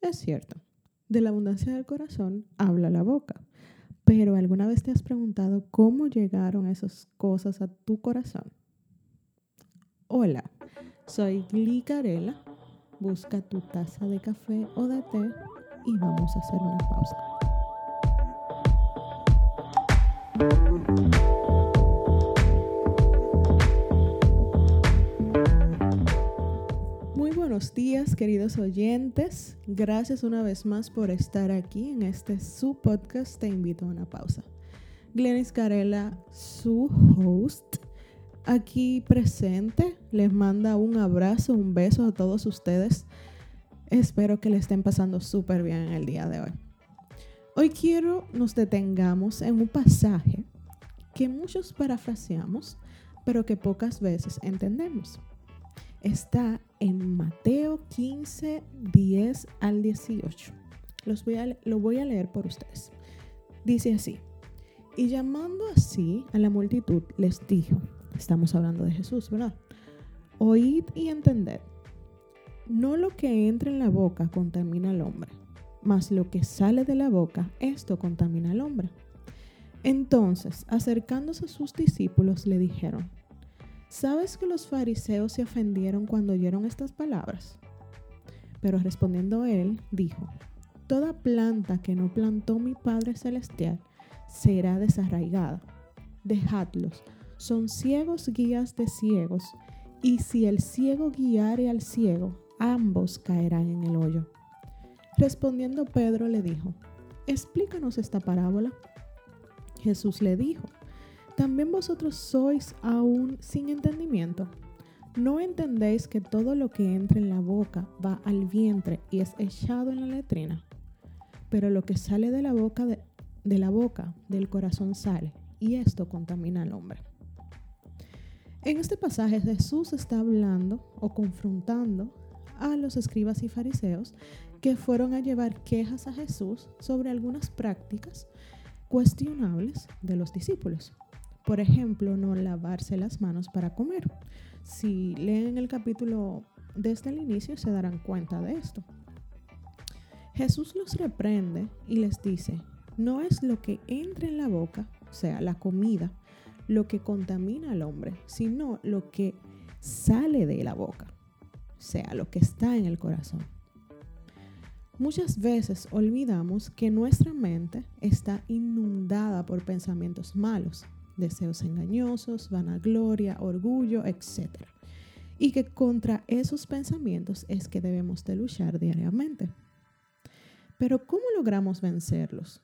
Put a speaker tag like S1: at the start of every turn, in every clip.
S1: Es cierto, de la abundancia del corazón habla la boca. Pero ¿alguna vez te has preguntado cómo llegaron esas cosas a tu corazón? Hola, soy Gli Carela. Busca tu taza de café o de té y vamos a hacer una pausa. Buenos días, queridos oyentes. Gracias una vez más por estar aquí en este su podcast. Te invito a una pausa. Glenis Carela, su host, aquí presente, les manda un abrazo, un beso a todos ustedes. Espero que le estén pasando súper bien en el día de hoy. Hoy quiero nos detengamos en un pasaje que muchos parafraseamos, pero que pocas veces entendemos está en Mateo 15, 10 al 18. Los voy a, lo voy a leer por ustedes. Dice así, y llamando así a la multitud, les dijo, estamos hablando de Jesús, ¿verdad? Oíd y entended, no lo que entra en la boca contamina al hombre, mas lo que sale de la boca, esto contamina al hombre. Entonces, acercándose a sus discípulos, le dijeron, ¿Sabes que los fariseos se ofendieron cuando oyeron estas palabras? Pero respondiendo él, dijo, Toda planta que no plantó mi Padre Celestial será desarraigada. Dejadlos, son ciegos guías de ciegos, y si el ciego guiare al ciego, ambos caerán en el hoyo. Respondiendo Pedro le dijo, Explícanos esta parábola. Jesús le dijo, ¿También vosotros sois aún sin entendimiento? ¿No entendéis que todo lo que entra en la boca va al vientre y es echado en la letrina? Pero lo que sale de la boca del corazón sale, y esto contamina al hombre. En este pasaje Jesús está hablando o confrontando a los escribas y fariseos que fueron a llevar quejas a Jesús sobre algunas prácticas cuestionables de los discípulos. Por ejemplo, no lavarse las manos para comer. Si leen el capítulo desde el inicio se darán cuenta de esto. Jesús los reprende y les dice, no es lo que entra en la boca, o sea, la comida, lo que contamina al hombre, sino lo que sale de la boca, o sea, lo que está en el corazón. Muchas veces olvidamos que nuestra mente está inundada por pensamientos malos deseos engañosos, vanagloria, orgullo, etc. Y que contra esos pensamientos es que debemos de luchar diariamente. Pero ¿cómo logramos vencerlos?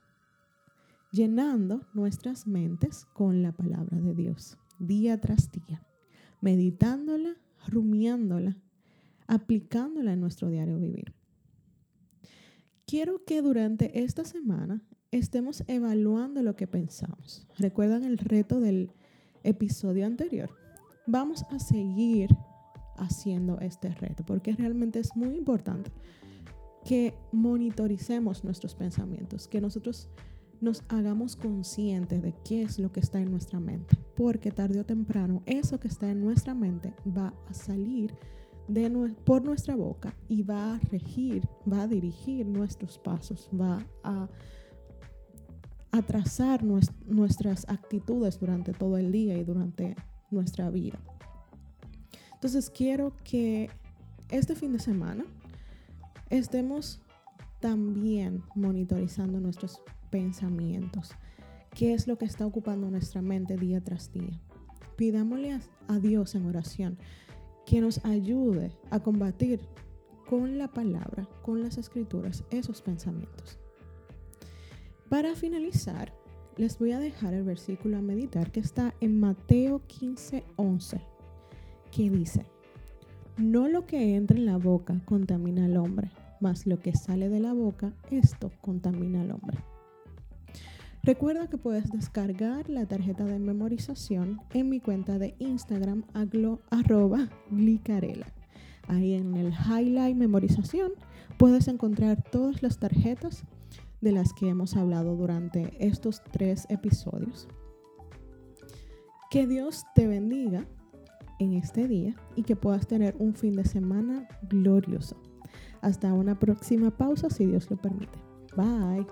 S1: Llenando nuestras mentes con la palabra de Dios, día tras día, meditándola, rumiándola, aplicándola en nuestro diario vivir. Quiero que durante esta semana estemos evaluando lo que pensamos. ¿Recuerdan el reto del episodio anterior? Vamos a seguir haciendo este reto porque realmente es muy importante que monitoricemos nuestros pensamientos, que nosotros nos hagamos conscientes de qué es lo que está en nuestra mente, porque tarde o temprano eso que está en nuestra mente va a salir de, por nuestra boca y va a regir, va a dirigir nuestros pasos, va a trazar nuestras actitudes durante todo el día y durante nuestra vida. Entonces quiero que este fin de semana estemos también monitorizando nuestros pensamientos, qué es lo que está ocupando nuestra mente día tras día. Pidámosle a Dios en oración que nos ayude a combatir con la palabra, con las escrituras, esos pensamientos. Para finalizar, les voy a dejar el versículo a meditar que está en Mateo 15, 11, que dice, no lo que entra en la boca contamina al hombre, mas lo que sale de la boca, esto contamina al hombre. Recuerda que puedes descargar la tarjeta de memorización en mi cuenta de Instagram arroba glicarela. Ahí en el highlight memorización puedes encontrar todas las tarjetas de las que hemos hablado durante estos tres episodios. Que Dios te bendiga en este día y que puedas tener un fin de semana glorioso. Hasta una próxima pausa, si Dios lo permite. Bye.